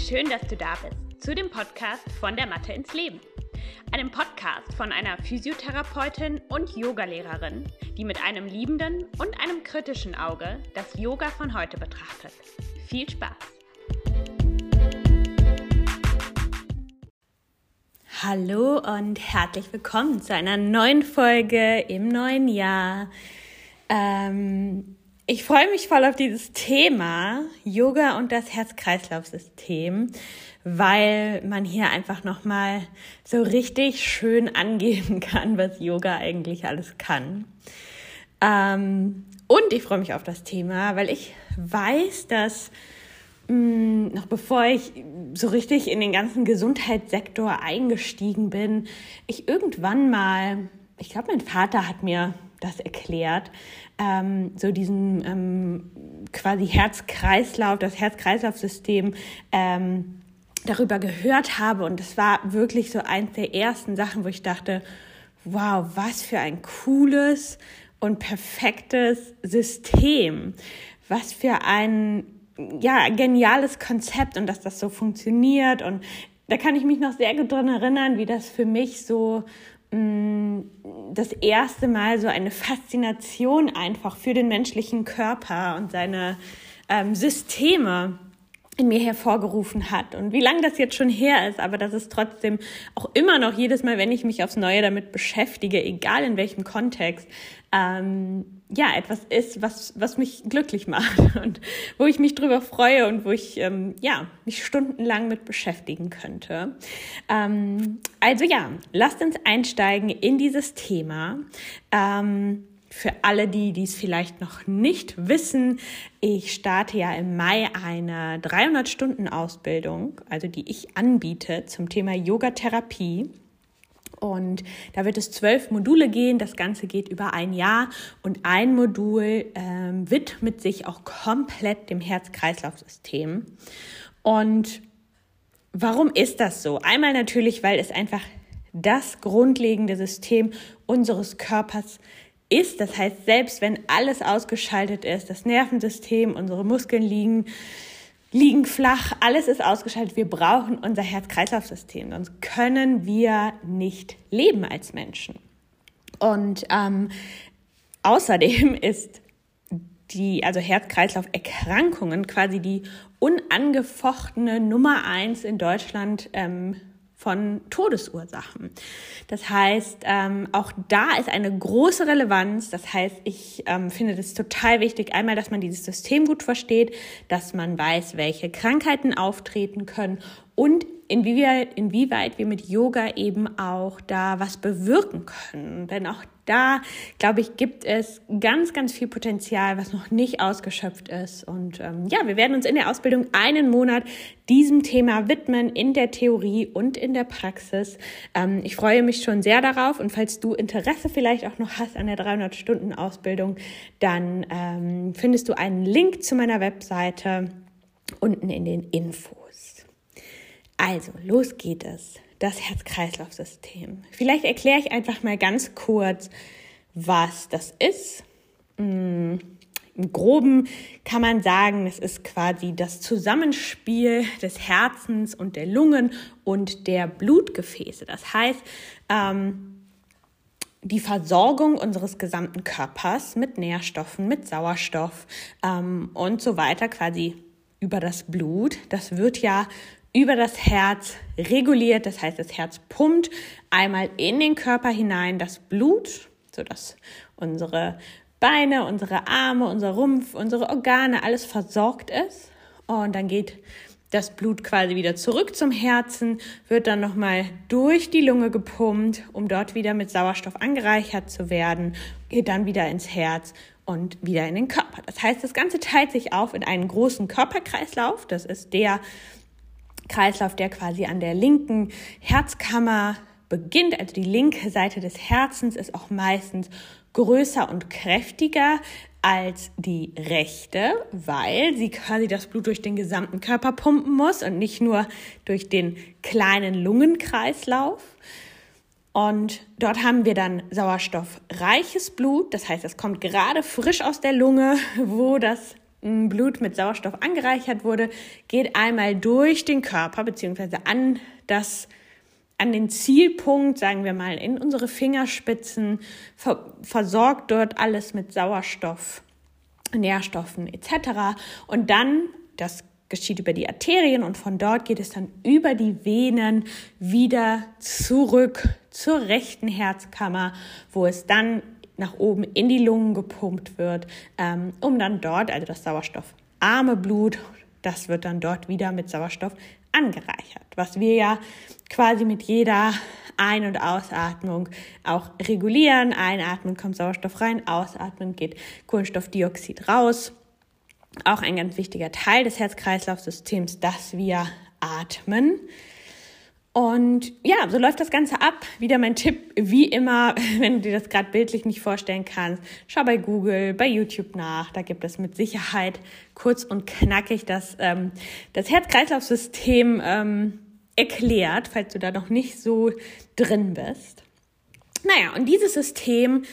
schön, dass du da bist zu dem Podcast von der Mathe ins Leben. Einem Podcast von einer Physiotherapeutin und Yogalehrerin, die mit einem liebenden und einem kritischen Auge das Yoga von heute betrachtet. Viel Spaß! Hallo und herzlich willkommen zu einer neuen Folge im neuen Jahr. Ähm, ich freue mich voll auf dieses Thema Yoga und das Herz-Kreislauf-System, weil man hier einfach nochmal so richtig schön angeben kann, was Yoga eigentlich alles kann. Ähm, und ich freue mich auf das Thema, weil ich weiß, dass mh, mm, noch bevor ich so richtig in den ganzen Gesundheitssektor eingestiegen bin, ich irgendwann mal, ich glaube, mein Vater hat mir das erklärt, ähm, so diesen ähm, quasi Herz-Kreislauf, das Herz-Kreislauf-System ähm, darüber gehört habe. Und das war wirklich so eins der ersten Sachen, wo ich dachte, wow, was für ein cooles und perfektes System. Was für ein ja, geniales Konzept und dass das so funktioniert. Und da kann ich mich noch sehr gut dran erinnern, wie das für mich so das erste Mal so eine Faszination einfach für den menschlichen Körper und seine ähm, Systeme in mir hervorgerufen hat. Und wie lange das jetzt schon her ist, aber das ist trotzdem auch immer noch jedes Mal, wenn ich mich aufs Neue damit beschäftige, egal in welchem Kontext, ähm, ja, etwas ist, was, was mich glücklich macht und wo ich mich drüber freue und wo ich, ähm, ja, mich stundenlang mit beschäftigen könnte. Ähm, also ja, lasst uns einsteigen in dieses Thema. Ähm, für alle, die dies vielleicht noch nicht wissen, ich starte ja im Mai eine 300-Stunden-Ausbildung, also die ich anbiete zum Thema Yogatherapie. Und da wird es zwölf Module gehen. Das Ganze geht über ein Jahr und ein Modul ähm, widmet sich auch komplett dem Herz-Kreislauf-System. Und warum ist das so? Einmal natürlich, weil es einfach das grundlegende System unseres Körpers ist. Das heißt, selbst wenn alles ausgeschaltet ist, das Nervensystem, unsere Muskeln liegen liegen flach, alles ist ausgeschaltet. Wir brauchen unser Herz-Kreislauf-System, sonst können wir nicht leben als Menschen. Und ähm, außerdem ist die, also Herz-Kreislauf-Erkrankungen quasi die unangefochtene Nummer eins in Deutschland ähm, von Todesursachen. Das heißt, ähm, auch da ist eine große Relevanz. Das heißt, ich ähm, finde das total wichtig, einmal, dass man dieses System gut versteht, dass man weiß, welche Krankheiten auftreten können und inwieweit, inwieweit wir mit Yoga eben auch da was bewirken können. Denn auch da, glaube ich, gibt es ganz, ganz viel Potenzial, was noch nicht ausgeschöpft ist. Und ähm, ja, wir werden uns in der Ausbildung einen Monat diesem Thema widmen, in der Theorie und in der Praxis. Ähm, ich freue mich schon sehr darauf. Und falls du Interesse vielleicht auch noch hast an der 300-Stunden-Ausbildung, dann ähm, findest du einen Link zu meiner Webseite unten in den Infos. Also, los geht es das Herz-Kreislauf-System. Vielleicht erkläre ich einfach mal ganz kurz, was das ist. Mm, Im groben kann man sagen, es ist quasi das Zusammenspiel des Herzens und der Lungen und der Blutgefäße. Das heißt, ähm, die Versorgung unseres gesamten Körpers mit Nährstoffen, mit Sauerstoff ähm, und so weiter quasi über das Blut. Das wird ja über das Herz reguliert. Das heißt, das Herz pumpt einmal in den Körper hinein das Blut, sodass unsere Beine, unsere Arme, unser Rumpf, unsere Organe, alles versorgt ist. Und dann geht das Blut quasi wieder zurück zum Herzen, wird dann nochmal durch die Lunge gepumpt, um dort wieder mit Sauerstoff angereichert zu werden, geht dann wieder ins Herz und wieder in den Körper. Das heißt, das Ganze teilt sich auf in einen großen Körperkreislauf. Das ist der, Kreislauf, der quasi an der linken Herzkammer beginnt. Also die linke Seite des Herzens ist auch meistens größer und kräftiger als die rechte, weil sie quasi das Blut durch den gesamten Körper pumpen muss und nicht nur durch den kleinen Lungenkreislauf. Und dort haben wir dann sauerstoffreiches Blut, das heißt, es kommt gerade frisch aus der Lunge, wo das Blut mit Sauerstoff angereichert wurde, geht einmal durch den Körper beziehungsweise an das an den Zielpunkt, sagen wir mal, in unsere Fingerspitzen, ver versorgt dort alles mit Sauerstoff, Nährstoffen etc. Und dann, das geschieht über die Arterien und von dort geht es dann über die Venen wieder zurück zur rechten Herzkammer, wo es dann nach oben in die Lungen gepumpt wird, ähm, um dann dort, also das sauerstoffarme Blut, das wird dann dort wieder mit Sauerstoff angereichert, was wir ja quasi mit jeder Ein- und Ausatmung auch regulieren. Einatmen kommt Sauerstoff rein, ausatmen geht Kohlenstoffdioxid raus. Auch ein ganz wichtiger Teil des Herz-Kreislauf-Systems, dass wir atmen. Und ja, so läuft das Ganze ab. Wieder mein Tipp, wie immer, wenn du dir das gerade bildlich nicht vorstellen kannst, schau bei Google, bei YouTube nach. Da gibt es mit Sicherheit kurz und knackig das, ähm, das Herz-Kreislauf-System ähm, erklärt, falls du da noch nicht so drin bist. Naja, und dieses System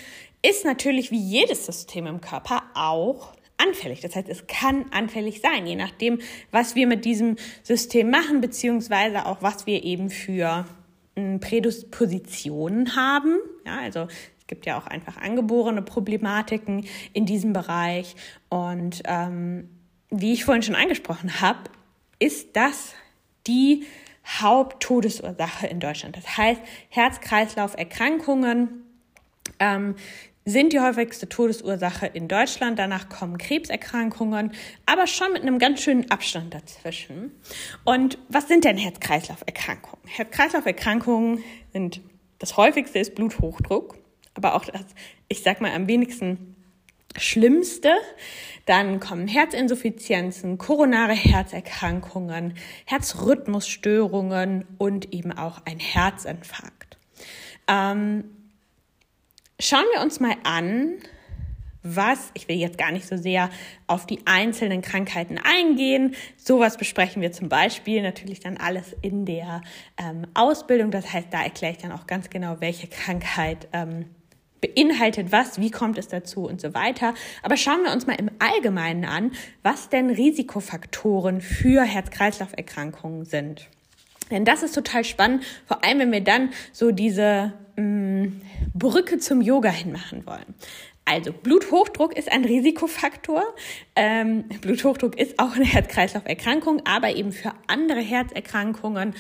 ist natürlich wie jedes System im Körper auch anfällig. Das heißt, es kann anfällig sein, je nachdem, was wir mit diesem System machen, beziehungsweise auch was wir eben für hm, Prädispositionen haben. Ja, also es gibt ja auch einfach angeborene Problematiken in diesem Bereich. Und ähm, wie ich vorhin schon angesprochen habe, ist das die Haupttodesursache in Deutschland. Das heißt, Herz-Kreislauf-Erkrankungen ähm, sind die häufigste Todesursache in Deutschland. Danach kommen Krebserkrankungen, aber schon mit einem ganz schönen Abstand dazwischen. Und was sind denn Herz-Kreislauf-Erkrankungen? Herz-Kreislauf-Erkrankungen sind, das häufigste ist Bluthochdruck, aber auch das, ich sag mal, am wenigsten Schlimmste. Dann kommen Herzinsuffizienzen, koronare Herzerkrankungen, Herzrhythmusstörungen und eben auch ein Herzinfarkt. Ähm, Schauen wir uns mal an, was, ich will jetzt gar nicht so sehr auf die einzelnen Krankheiten eingehen. Sowas besprechen wir zum Beispiel natürlich dann alles in der ähm, Ausbildung. Das heißt, da erkläre ich dann auch ganz genau, welche Krankheit ähm, beinhaltet was, wie kommt es dazu und so weiter. Aber schauen wir uns mal im Allgemeinen an, was denn Risikofaktoren für Herz-Kreislauf-Erkrankungen sind. Denn das ist total spannend, vor allem wenn wir dann so diese Brücke zum Yoga hinmachen wollen. Also Bluthochdruck ist ein Risikofaktor. Ähm, Bluthochdruck ist auch eine Herz-Kreislauf-Erkrankung, aber eben für andere Herzerkrankungen,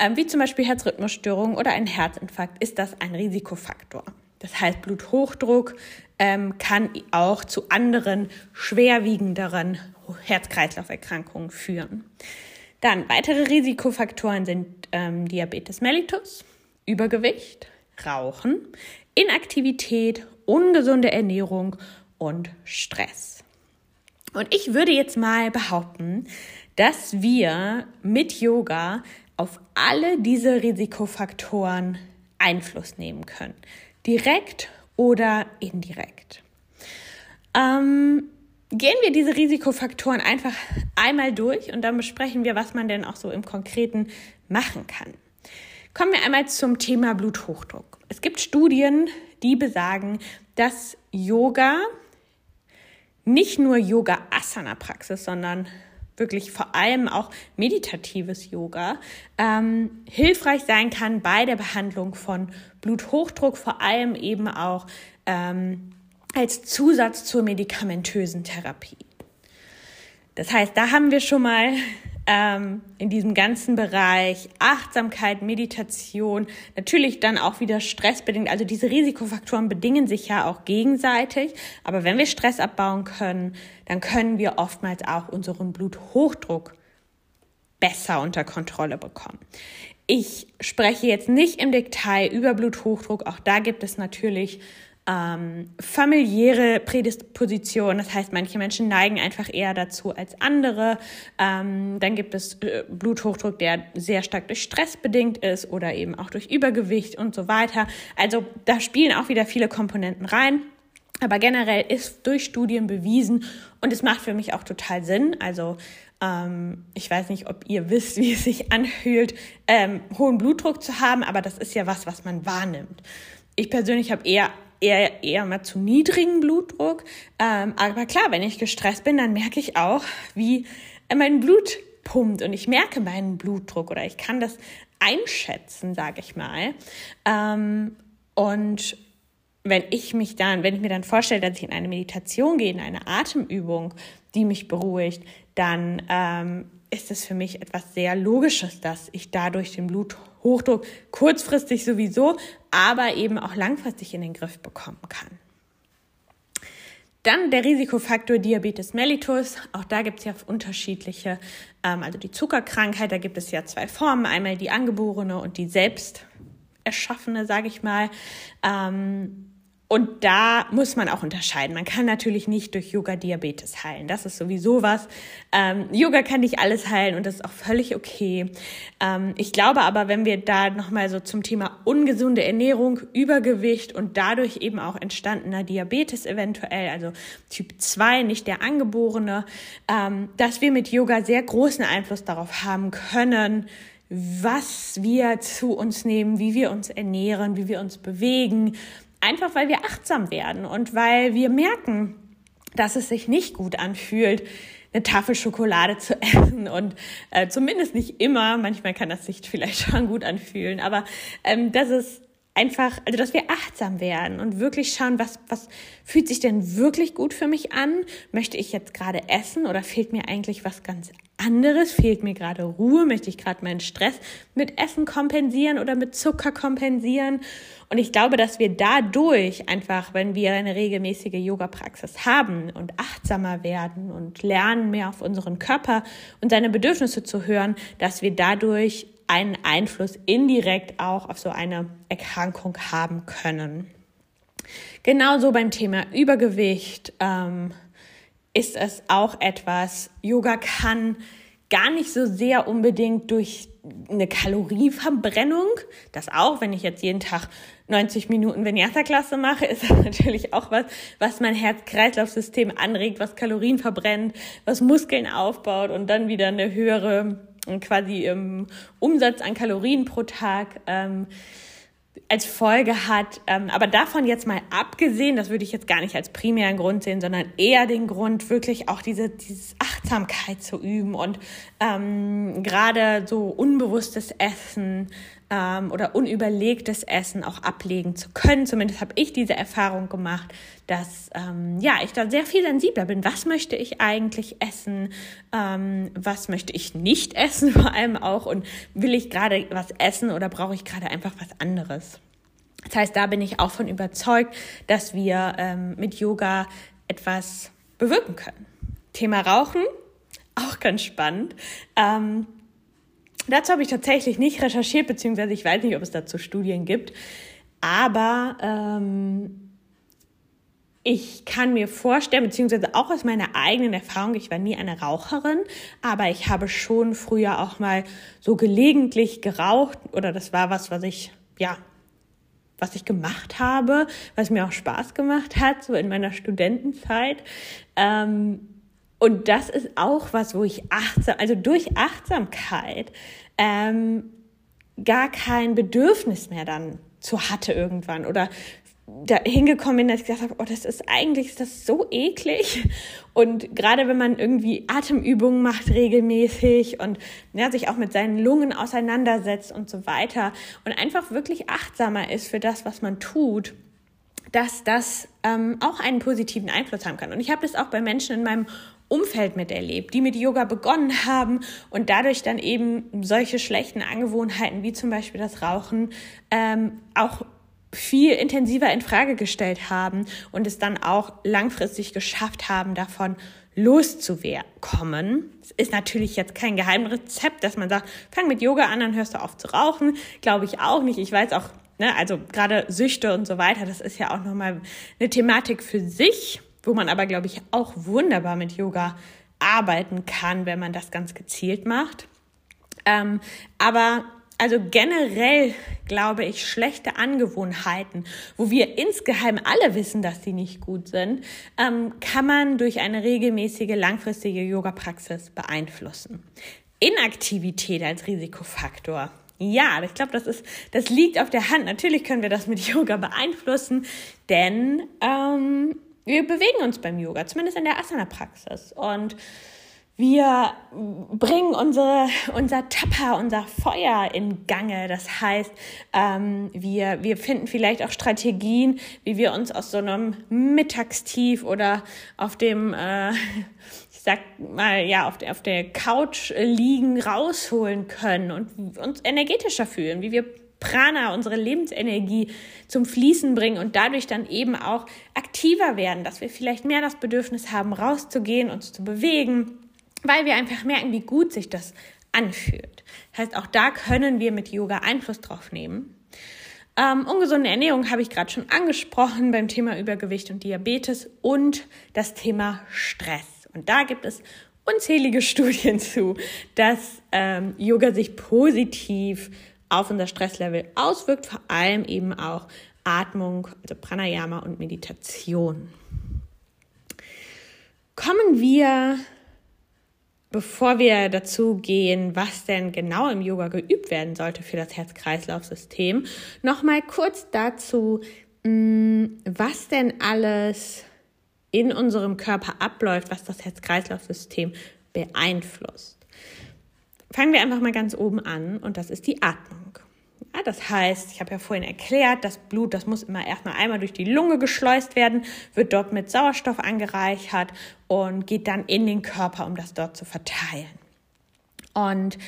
ähm, wie zum Beispiel Herzrhythmusstörungen oder ein Herzinfarkt, ist das ein Risikofaktor. Das heißt, Bluthochdruck ähm, kann auch zu anderen schwerwiegenderen Herz-Kreislauf-Erkrankungen führen. Dann weitere Risikofaktoren sind ähm, Diabetes mellitus, Übergewicht, Rauchen, Inaktivität, ungesunde Ernährung und Stress. Und ich würde jetzt mal behaupten, dass wir mit Yoga auf alle diese Risikofaktoren Einfluss nehmen können. Direkt oder indirekt. Ähm, gehen wir diese Risikofaktoren einfach einmal durch und dann besprechen wir, was man denn auch so im Konkreten machen kann. Kommen wir einmal zum Thema Bluthochdruck. Es gibt Studien, die besagen, dass Yoga nicht nur Yoga-Asana-Praxis, sondern wirklich vor allem auch meditatives Yoga ähm, hilfreich sein kann bei der Behandlung von Bluthochdruck, vor allem eben auch ähm, als Zusatz zur medikamentösen Therapie. Das heißt, da haben wir schon mal ähm, in diesem ganzen Bereich Achtsamkeit, Meditation, natürlich dann auch wieder stressbedingt. Also diese Risikofaktoren bedingen sich ja auch gegenseitig. Aber wenn wir Stress abbauen können, dann können wir oftmals auch unseren Bluthochdruck besser unter Kontrolle bekommen. Ich spreche jetzt nicht im Detail über Bluthochdruck. Auch da gibt es natürlich ähm, familiäre Prädisposition. Das heißt, manche Menschen neigen einfach eher dazu als andere. Ähm, dann gibt es äh, Bluthochdruck, der sehr stark durch Stress bedingt ist oder eben auch durch Übergewicht und so weiter. Also da spielen auch wieder viele Komponenten rein. Aber generell ist durch Studien bewiesen und es macht für mich auch total Sinn. Also ähm, ich weiß nicht, ob ihr wisst, wie es sich anfühlt, ähm, hohen Blutdruck zu haben, aber das ist ja was, was man wahrnimmt. Ich persönlich habe eher eher, eher mal zu niedrigen Blutdruck. Ähm, aber klar, wenn ich gestresst bin, dann merke ich auch, wie mein Blut pumpt und ich merke meinen Blutdruck oder ich kann das einschätzen, sage ich mal. Ähm, und wenn ich mich dann, wenn ich mir dann vorstelle, dass ich in eine Meditation gehe, in eine Atemübung, die mich beruhigt, dann ähm, ist es für mich etwas sehr Logisches, dass ich dadurch den Bluthochdruck kurzfristig sowieso, aber eben auch langfristig in den Griff bekommen kann. Dann der Risikofaktor Diabetes mellitus. Auch da gibt es ja unterschiedliche, ähm, also die Zuckerkrankheit, da gibt es ja zwei Formen. Einmal die angeborene und die selbst erschaffene, sage ich mal. Ähm, und da muss man auch unterscheiden. Man kann natürlich nicht durch Yoga Diabetes heilen. Das ist sowieso was. Ähm, Yoga kann nicht alles heilen und das ist auch völlig okay. Ähm, ich glaube aber, wenn wir da nochmal so zum Thema ungesunde Ernährung, Übergewicht und dadurch eben auch entstandener Diabetes eventuell, also Typ 2, nicht der angeborene, ähm, dass wir mit Yoga sehr großen Einfluss darauf haben können, was wir zu uns nehmen, wie wir uns ernähren, wie wir uns bewegen, Einfach weil wir achtsam werden und weil wir merken, dass es sich nicht gut anfühlt, eine Tafel Schokolade zu essen und äh, zumindest nicht immer, manchmal kann das sich vielleicht schon gut anfühlen, aber ähm, dass es einfach, also dass wir achtsam werden und wirklich schauen, was, was fühlt sich denn wirklich gut für mich an? Möchte ich jetzt gerade essen oder fehlt mir eigentlich was ganz anderes? Fehlt mir gerade Ruhe? Möchte ich gerade meinen Stress mit Essen kompensieren oder mit Zucker kompensieren? Und ich glaube, dass wir dadurch einfach, wenn wir eine regelmäßige Yoga-Praxis haben und achtsamer werden und lernen, mehr auf unseren Körper und seine Bedürfnisse zu hören, dass wir dadurch einen Einfluss indirekt auch auf so eine Erkrankung haben können. Genauso beim Thema Übergewicht ähm, ist es auch etwas, Yoga kann gar nicht so sehr unbedingt durch eine Kalorienverbrennung. Das auch, wenn ich jetzt jeden Tag 90 Minuten Vinyasa-Klasse mache, ist das natürlich auch was, was mein Herz-Kreislauf-System anregt, was Kalorien verbrennt, was Muskeln aufbaut und dann wieder eine höhere quasi ähm, Umsatz an Kalorien pro Tag ähm, als Folge hat. Ähm, aber davon jetzt mal abgesehen, das würde ich jetzt gar nicht als primären Grund sehen, sondern eher den Grund, wirklich auch diese, diese Achtsamkeit zu üben und ähm, gerade so unbewusstes Essen ähm, oder unüberlegtes Essen auch ablegen zu können. Zumindest habe ich diese Erfahrung gemacht, dass ähm, ja ich da sehr viel sensibler bin. Was möchte ich eigentlich essen? Ähm, was möchte ich nicht essen vor allem auch? Und will ich gerade was essen oder brauche ich gerade einfach was anderes? Das heißt, da bin ich auch von überzeugt, dass wir ähm, mit Yoga etwas bewirken können. Thema Rauchen, auch ganz spannend. Ähm, Dazu habe ich tatsächlich nicht recherchiert, beziehungsweise ich weiß nicht, ob es dazu Studien gibt. Aber ähm, ich kann mir vorstellen, beziehungsweise auch aus meiner eigenen Erfahrung, ich war nie eine Raucherin, aber ich habe schon früher auch mal so gelegentlich geraucht oder das war was, was ich, ja, was ich gemacht habe, was mir auch Spaß gemacht hat, so in meiner Studentenzeit. Ähm, und das ist auch was, wo ich achtsam, also durch Achtsamkeit ähm, gar kein Bedürfnis mehr dann zu hatte irgendwann oder da hingekommen bin, dass ich gesagt habe, oh, das ist eigentlich ist das so eklig. Und gerade wenn man irgendwie Atemübungen macht regelmäßig und ja, sich auch mit seinen Lungen auseinandersetzt und so weiter und einfach wirklich achtsamer ist für das, was man tut, dass das ähm, auch einen positiven Einfluss haben kann. Und ich habe das auch bei Menschen in meinem Umfeld miterlebt, die mit Yoga begonnen haben und dadurch dann eben solche schlechten Angewohnheiten wie zum Beispiel das Rauchen ähm, auch viel intensiver in Frage gestellt haben und es dann auch langfristig geschafft haben, davon loszukommen. Es ist natürlich jetzt kein Geheimrezept, dass man sagt, fang mit Yoga an, dann hörst du auf zu rauchen. Glaube ich auch nicht. Ich weiß auch, ne, also gerade Süchte und so weiter, das ist ja auch nochmal eine Thematik für sich wo man aber, glaube ich, auch wunderbar mit Yoga arbeiten kann, wenn man das ganz gezielt macht. Ähm, aber also generell glaube ich, schlechte Angewohnheiten, wo wir insgeheim alle wissen, dass sie nicht gut sind, ähm, kann man durch eine regelmäßige, langfristige Yoga-Praxis beeinflussen. Inaktivität als Risikofaktor Ja, ich glaube, das ist, das liegt auf der Hand. Natürlich können wir das mit Yoga beeinflussen, denn ähm, wir bewegen uns beim Yoga, zumindest in der Asana-Praxis. Und wir bringen unsere, unser Tapper, unser Feuer in Gange. Das heißt, ähm, wir, wir finden vielleicht auch Strategien, wie wir uns aus so einem Mittagstief oder auf dem, äh, ich sag mal, ja, auf der, auf der Couch liegen, rausholen können und uns energetischer fühlen, wie wir Prana, unsere Lebensenergie zum Fließen bringen und dadurch dann eben auch aktiver werden, dass wir vielleicht mehr das Bedürfnis haben, rauszugehen, uns zu bewegen weil wir einfach merken, wie gut sich das anfühlt. Das heißt, auch da können wir mit Yoga Einfluss drauf nehmen. Ähm, ungesunde Ernährung habe ich gerade schon angesprochen beim Thema Übergewicht und Diabetes und das Thema Stress. Und da gibt es unzählige Studien zu, dass ähm, Yoga sich positiv auf unser Stresslevel auswirkt, vor allem eben auch Atmung, also Pranayama und Meditation. Kommen wir Bevor wir dazu gehen, was denn genau im Yoga geübt werden sollte für das Herz-Kreislauf-System, nochmal kurz dazu, mm, was denn alles in unserem Körper abläuft, was das Herz-Kreislauf-System beeinflusst. Fangen wir einfach mal ganz oben an und das ist die Atmung. Ja, das heißt, ich habe ja vorhin erklärt, das Blut, das muss immer erstmal einmal durch die Lunge geschleust werden, wird dort mit Sauerstoff angereichert und geht dann in den Körper, um das dort zu verteilen. Und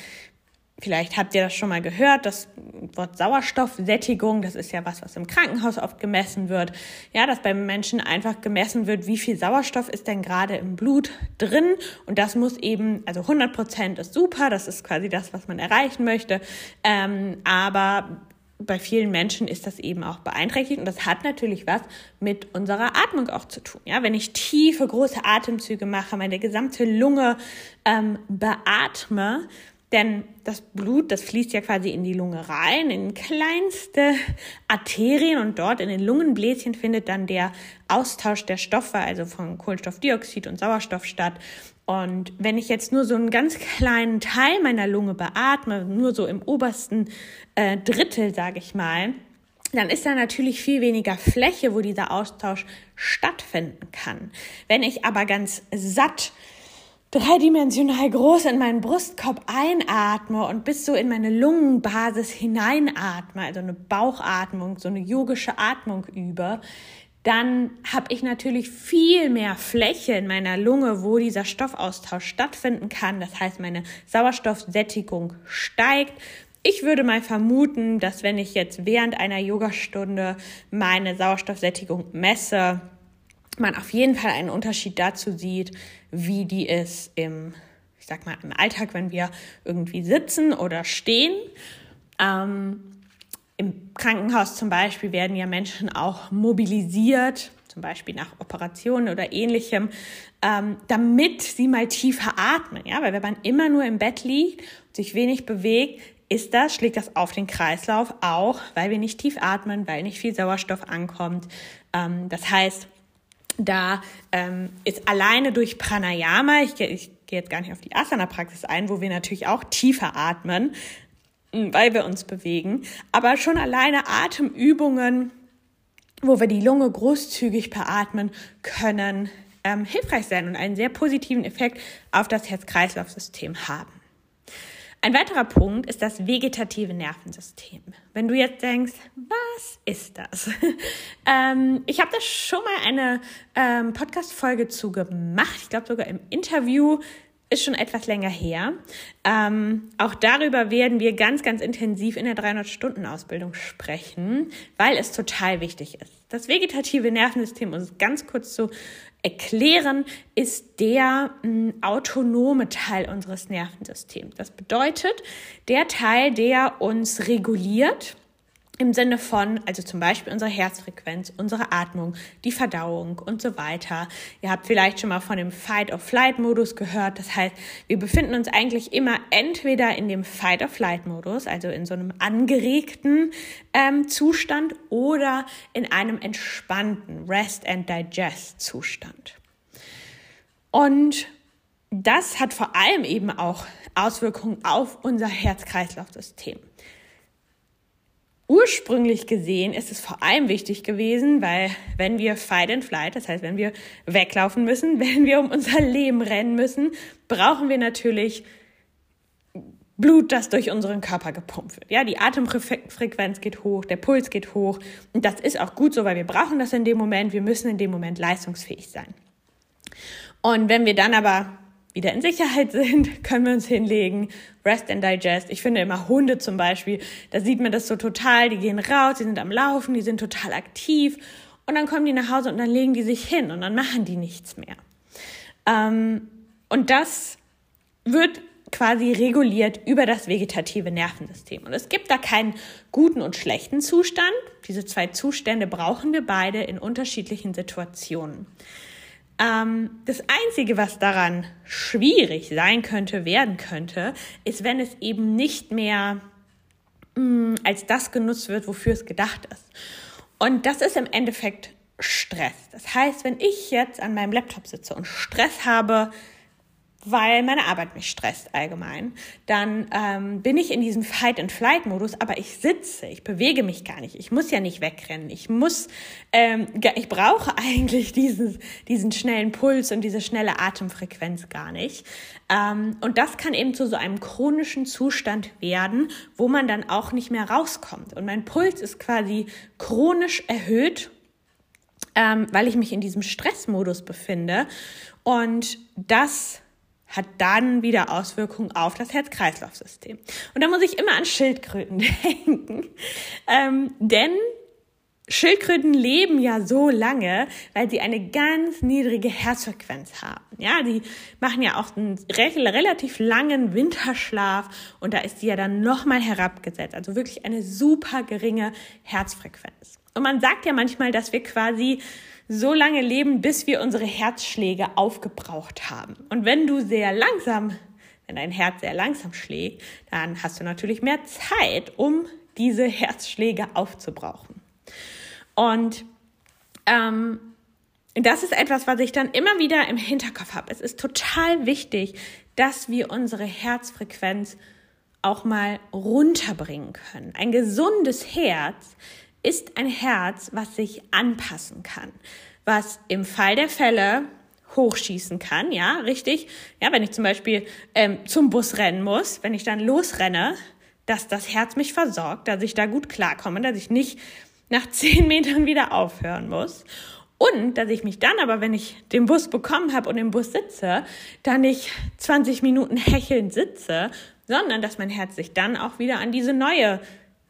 Vielleicht habt ihr das schon mal gehört, das Wort Sauerstoffsättigung, das ist ja was, was im Krankenhaus oft gemessen wird. Ja, dass beim Menschen einfach gemessen wird, wie viel Sauerstoff ist denn gerade im Blut drin. Und das muss eben, also 100 Prozent ist super, das ist quasi das, was man erreichen möchte. Ähm, aber bei vielen Menschen ist das eben auch beeinträchtigt und das hat natürlich was mit unserer Atmung auch zu tun. Ja, wenn ich tiefe, große Atemzüge mache, meine gesamte Lunge ähm, beatme, denn das Blut, das fließt ja quasi in die Lunge rein, in kleinste Arterien und dort in den Lungenbläschen findet dann der Austausch der Stoffe, also von Kohlenstoffdioxid und Sauerstoff statt. Und wenn ich jetzt nur so einen ganz kleinen Teil meiner Lunge beatme, nur so im obersten äh, Drittel, sage ich mal, dann ist da natürlich viel weniger Fläche, wo dieser Austausch stattfinden kann. Wenn ich aber ganz satt dreidimensional groß in meinen Brustkorb einatme und bis so in meine Lungenbasis hineinatme, also eine Bauchatmung, so eine yogische Atmung über, dann habe ich natürlich viel mehr Fläche in meiner Lunge, wo dieser Stoffaustausch stattfinden kann. Das heißt, meine Sauerstoffsättigung steigt. Ich würde mal vermuten, dass wenn ich jetzt während einer Yogastunde meine Sauerstoffsättigung messe, man auf jeden Fall einen Unterschied dazu sieht, wie die ist im, ich sag mal, im Alltag, wenn wir irgendwie sitzen oder stehen. Ähm, Im Krankenhaus zum Beispiel werden ja Menschen auch mobilisiert, zum Beispiel nach Operationen oder ähnlichem, ähm, damit sie mal tiefer atmen. Ja, weil wenn man immer nur im Bett liegt und sich wenig bewegt, ist das, schlägt das auf den Kreislauf auch, weil wir nicht tief atmen, weil nicht viel Sauerstoff ankommt. Ähm, das heißt, da ähm, ist alleine durch Pranayama, ich, ich gehe jetzt gar nicht auf die Asana-Praxis ein, wo wir natürlich auch tiefer atmen, weil wir uns bewegen, aber schon alleine Atemübungen, wo wir die Lunge großzügig beatmen können, ähm, hilfreich sein und einen sehr positiven Effekt auf das Herz-Kreislauf-System haben. Ein weiterer Punkt ist das vegetative Nervensystem. Wenn du jetzt denkst, was ist das? ähm, ich habe da schon mal eine ähm, Podcast-Folge zu gemacht. Ich glaube sogar im Interview ist schon etwas länger her. Ähm, auch darüber werden wir ganz, ganz intensiv in der 300-Stunden-Ausbildung sprechen, weil es total wichtig ist. Das vegetative Nervensystem, um es ganz kurz zu erklären, ist der mh, hm, autonome Teil unseres Nervensystems. Das bedeutet, der Teil, der uns reguliert, im Sinne von, also zum Beispiel unsere Herzfrequenz, unsere Atmung, die Verdauung und so weiter. Ihr habt vielleicht schon mal von dem Fight-of-Flight-Modus gehört. Das heißt, wir befinden uns eigentlich immer entweder in dem Fight-of-Flight-Modus, also in so einem angeregten ähm, Zustand, oder in einem entspannten Rest-and-Digest-Zustand. Und das hat vor allem eben auch Auswirkungen auf unser Herz-Kreislauf-System. Ursprünglich gesehen ist es vor allem wichtig gewesen, weil wenn wir fight and flight, das heißt, wenn wir weglaufen müssen, wenn wir um unser Leben rennen müssen, brauchen wir natürlich Blut, das durch unseren Körper gepumpt wird. Ja, die Atemfrequenz geht hoch, der Puls geht hoch und das ist auch gut so, weil wir brauchen das in dem Moment, wir müssen in dem Moment leistungsfähig sein. Und wenn wir dann aber wieder in Sicherheit sind, können wir uns hinlegen, rest and digest. Ich finde immer Hunde zum Beispiel, da sieht man das so total, die gehen raus, die sind am Laufen, die sind total aktiv und dann kommen die nach Hause und dann legen die sich hin und dann machen die nichts mehr. Ähm, und das wird quasi reguliert über das vegetative Nervensystem. Und es gibt da keinen guten und schlechten Zustand. Diese zwei Zustände brauchen wir beide in unterschiedlichen Situationen. Ähm, das Einzige, was daran schwierig sein könnte, werden könnte, ist, wenn es eben nicht mehr mh, mm, als das genutzt wird, wofür es gedacht ist. Und das ist im Endeffekt Stress. Das heißt, wenn ich jetzt an meinem Laptop sitze und Stress habe, weil meine Arbeit mich stresst allgemein, dann ähm, bin ich in diesem Fight-and-Flight-Modus, aber ich sitze, ich bewege mich gar nicht, ich muss ja nicht wegrennen, ich muss, ähm, ich brauche eigentlich diesen, diesen schnellen Puls und diese schnelle Atemfrequenz gar nicht. Ähm, und das kann eben zu so einem chronischen Zustand werden, wo man dann auch nicht mehr rauskommt. Und mein Puls ist quasi chronisch erhöht ähm, weil ich mich in diesem Stressmodus befinde. Und das hat dann wieder Auswirkungen auf das Herz-Kreislauf-System. Und da muss ich immer an Schildkröten denken, ähm, denn Schildkröten leben ja so lange, weil sie eine ganz niedrige Herzfrequenz haben. Ja, die machen ja auch einen relativ langen Winterschlaf und da ist sie ja dann nochmal herabgesetzt. Also wirklich eine super geringe Herzfrequenz. Und man sagt ja manchmal, dass wir quasi so lange leben, bis wir unsere Herzschläge aufgebraucht haben. Und wenn du sehr langsam, wenn dein Herz sehr langsam schlägt, dann hast du natürlich mehr Zeit, um diese Herzschläge aufzubrauchen. Und ähm, das ist etwas, was ich dann immer wieder im Hinterkopf habe. Es ist total wichtig, dass wir unsere Herzfrequenz auch mal runterbringen können. Ein gesundes Herz ist ein Herz, was sich anpassen kann, was im Fall der Fälle hochschießen kann, ja, richtig. Ja, wenn ich zum Beispiel ähm, zum Bus rennen muss, wenn ich dann losrenne, dass das Herz mich versorgt, dass ich da gut klarkomme, dass ich nicht nach zehn Metern wieder aufhören muss. Und dass ich mich dann aber, wenn ich den Bus bekommen habe und im Bus sitze, da nicht 20 Minuten hechelnd sitze, sondern dass mein Herz sich dann auch wieder an diese neue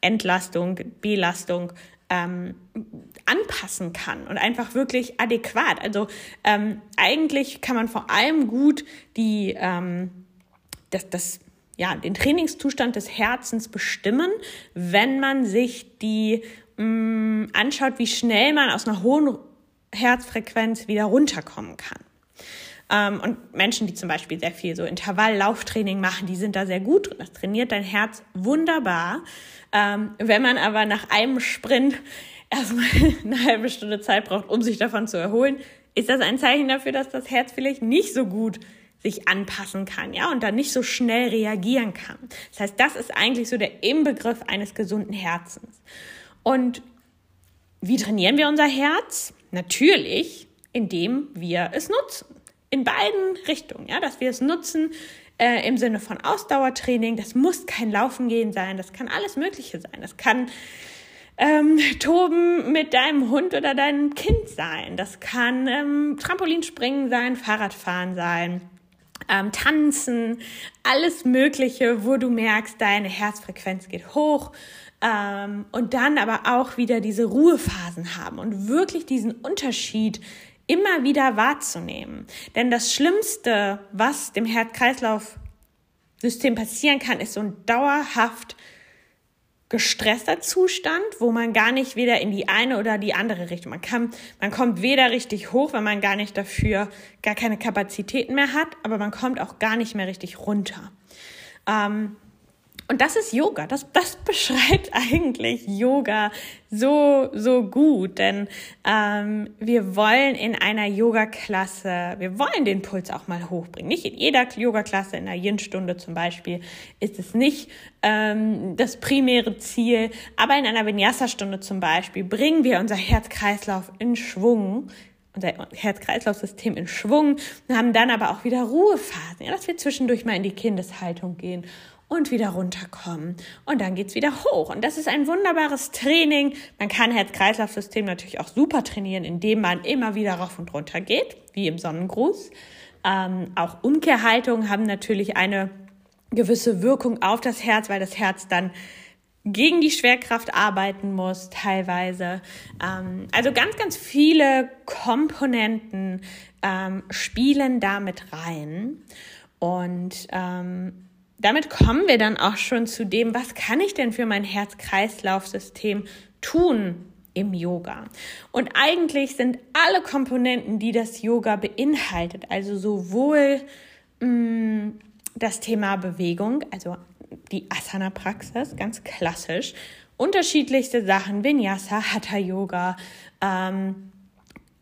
Entlastung, Belastung ähm, anpassen kann und einfach wirklich adäquat. Also ähm, eigentlich kann man vor allem gut die, ähm, das, das, ja, den Trainingszustand des Herzens bestimmen, wenn man sich die mh, mm, anschaut, wie schnell man aus einer hohen Herzfrequenz wieder runterkommen kann. Ähm, und Menschen, die zum Beispiel sehr viel so Intervalllauftraining machen, die sind da sehr gut drin. Das trainiert dein Herz wunderbar. Ähm, wenn man aber nach einem Sprint erstmal eine halbe Stunde Zeit braucht, um sich davon zu erholen, ist das ein Zeichen dafür, dass das Herz vielleicht nicht so gut sich anpassen kann, ja, und dann nicht so schnell reagieren kann. Das heißt, das ist eigentlich so der Inbegriff eines gesunden Herzens. Und wie trainieren wir unser Herz? Natürlich, indem wir es nutzen in beiden Richtungen, ja, dass wir es nutzen äh, im Sinne von Ausdauertraining. Das muss kein Laufen gehen sein, das kann alles Mögliche sein. Das kann ähm, Toben mit deinem Hund oder deinem Kind sein. Das kann ähm, Trampolinspringen sein, Fahrradfahren sein. Ähm, tanzen, alles Mögliche, wo du merkst, deine Herzfrequenz geht hoch ähm, und dann aber auch wieder diese Ruhephasen haben und wirklich diesen Unterschied immer wieder wahrzunehmen. Denn das Schlimmste, was dem Herz-Kreislauf-System passieren kann, ist so ein dauerhaft gestresster Zustand, wo man gar nicht weder in die eine oder die andere Richtung, man kann, man kommt weder richtig hoch, wenn man gar nicht dafür gar keine Kapazitäten mehr hat, aber man kommt auch gar nicht mehr richtig runter. Ähm, Und das ist Yoga. Das, das beschreibt eigentlich Yoga so, so gut. Denn ähm, wir wollen in einer Yoga-Klasse, wir wollen den Puls auch mal hochbringen. Nicht in jeder Yoga-Klasse, in einer Yin-Stunde zum Beispiel, ist es nicht ähm, das primäre Ziel. Aber in einer Vinyasa-Stunde zum Beispiel bringen wir unser Herz-Kreislauf in Schwung unser Herz-Kreislauf-System in Schwung haben dann aber auch wieder Ruhephasen, ja, dass wir zwischendurch mal in die Kindeshaltung gehen und wieder runterkommen und dann geht's wieder hoch. Und das ist ein wunderbares Training. Man kann Herz-Kreislauf-System natürlich auch super trainieren, indem man immer wieder rauf und runter geht, wie im Sonnengruß. Ähm, auch Umkehrhaltungen haben natürlich eine gewisse Wirkung auf das Herz, weil das Herz dann gegen die Schwerkraft arbeiten muss, teilweise. Ähm, also ganz, ganz viele Komponenten ähm, spielen damit rein. Und ähm, damit kommen wir dann auch schon zu dem, was kann ich denn für mein Herz-Kreislauf-System tun im Yoga. Und eigentlich sind alle Komponenten, die das Yoga beinhaltet, also sowohl mh, mm, das Thema Bewegung, also die Asana-Praxis, ganz klassisch. Unterschiedlichste Sachen, Vinyasa, Hatha Yoga, ähm,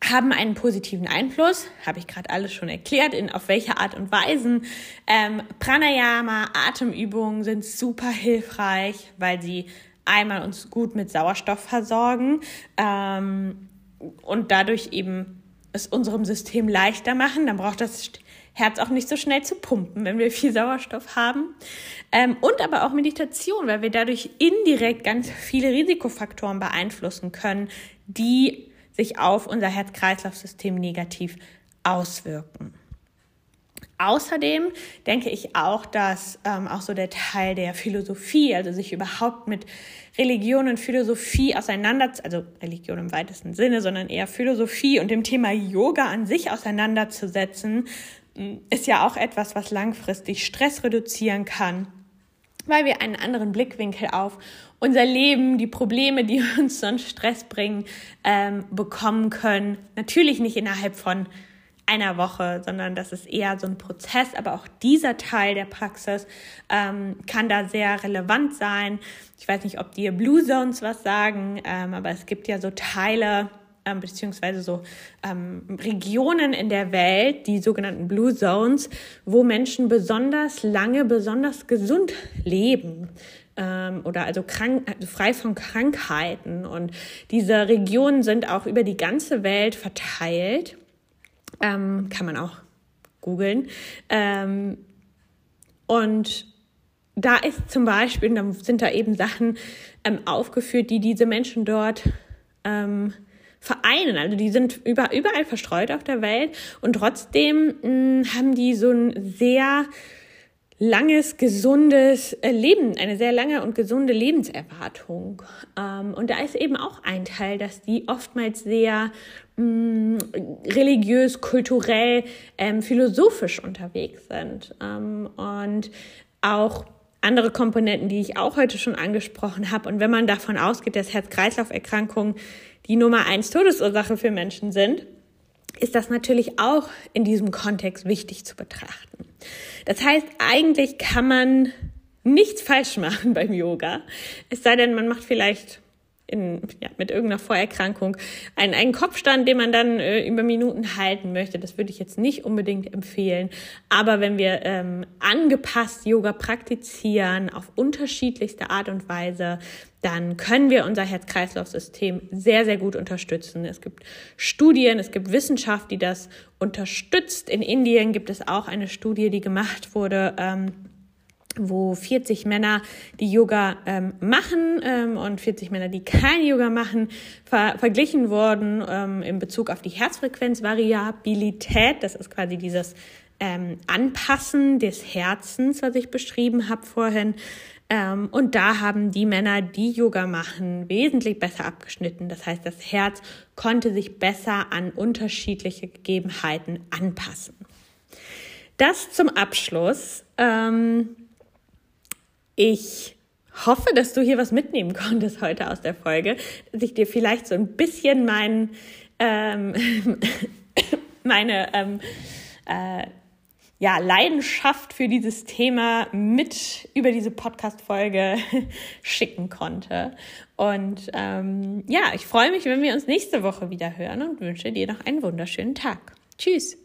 haben einen positiven Einfluss, habe ich gerade alles schon erklärt, in auf welche Art und Weisen. Ähm, Pranayama, Atemübungen sind super hilfreich, weil sie einmal uns gut mit Sauerstoff versorgen ähm, und dadurch eben es unserem System leichter machen. Dann braucht das Herz auch nicht so schnell zu pumpen, wenn wir viel Sauerstoff haben. Ähm, und aber auch Meditation, weil wir dadurch indirekt ganz viele Risikofaktoren beeinflussen können, die sich auf unser Herz-Kreislauf-System negativ auswirken. Außerdem denke ich auch, dass ähm, auch so der Teil der Philosophie, also sich überhaupt mit Religion und Philosophie auseinander, also Religion im weitesten Sinne, sondern eher Philosophie und dem Thema Yoga an sich auseinanderzusetzen, ist ja auch etwas, was langfristig Stress reduzieren kann, weil wir einen anderen Blickwinkel auf unser Leben, die Probleme, die uns sonst Stress bringen, ähm, bekommen können. Natürlich nicht innerhalb von einer Woche, sondern das ist eher so ein Prozess. Aber auch dieser Teil der Praxis ähm, kann da sehr relevant sein. Ich weiß nicht, ob die Blue Zones was sagen, ähm, aber es gibt ja so Teile, ähm, beziehungsweise so ähm, Regionen in der Welt, die sogenannten Blue Zones, wo Menschen besonders lange, besonders gesund leben ähm, oder also krank, also frei von Krankheiten. Und diese Regionen sind auch über die ganze Welt verteilt. Ähm, kann man auch googeln. Ähm, und da ist zum Beispiel, da sind da eben Sachen ähm, aufgeführt, die diese Menschen dort ähm, vereinen. Also die sind über, überall verstreut auf der Welt und trotzdem mh, hm, haben die so ein sehr langes, gesundes äh, Leben, eine sehr lange und gesunde Lebenserwartung. Ähm, und da ist eben auch ein Teil, dass die oftmals sehr mh, hm, religiös, kulturell, ähm, philosophisch unterwegs sind. Ähm, und auch andere Komponenten, die ich auch heute schon angesprochen habe. Und wenn man davon ausgeht, dass Herz-Kreislauf-Erkrankungen die Nummer eins Todesursache für Menschen sind, ist das natürlich auch in diesem Kontext wichtig zu betrachten. Das heißt, eigentlich kann man nichts falsch machen beim Yoga. Es sei denn, man macht vielleicht in, ja, mit irgendeiner Vorerkrankung einen, einen Kopfstand, den man dann äh, über Minuten halten möchte. Das würde ich jetzt nicht unbedingt empfehlen. Aber wenn wir ähm, angepasst Yoga praktizieren, auf unterschiedlichste Art und Weise, dann können wir unser Herz-Kreislauf-System sehr, sehr gut unterstützen. Es gibt Studien, es gibt Wissenschaft, die das unterstützt. In Indien gibt es auch eine Studie, die gemacht wurde. Ähm, wo 40 Männer, die Yoga ähm, machen ähm, und 40 Männer, die kein Yoga machen, ver verglichen wurden ähm, in Bezug auf die Herzfrequenzvariabilität. Das ist quasi dieses ähm, Anpassen des Herzens, was ich beschrieben habe vorhin. Ähm, und da haben die Männer, die Yoga machen, wesentlich besser abgeschnitten. Das heißt, das Herz konnte sich besser an unterschiedliche Gegebenheiten anpassen. Das zum Abschluss. Ähm, ich hoffe, dass du hier was mitnehmen konntest heute aus der Folge, dass ich dir vielleicht so ein bisschen mein, ähm, meine ähm, äh, ja, Leidenschaft für dieses Thema mit über diese Podcast-Folge schicken konnte. Und ähm, ja, ich freue mich, wenn wir uns nächste Woche wieder hören und wünsche dir noch einen wunderschönen Tag. Tschüss.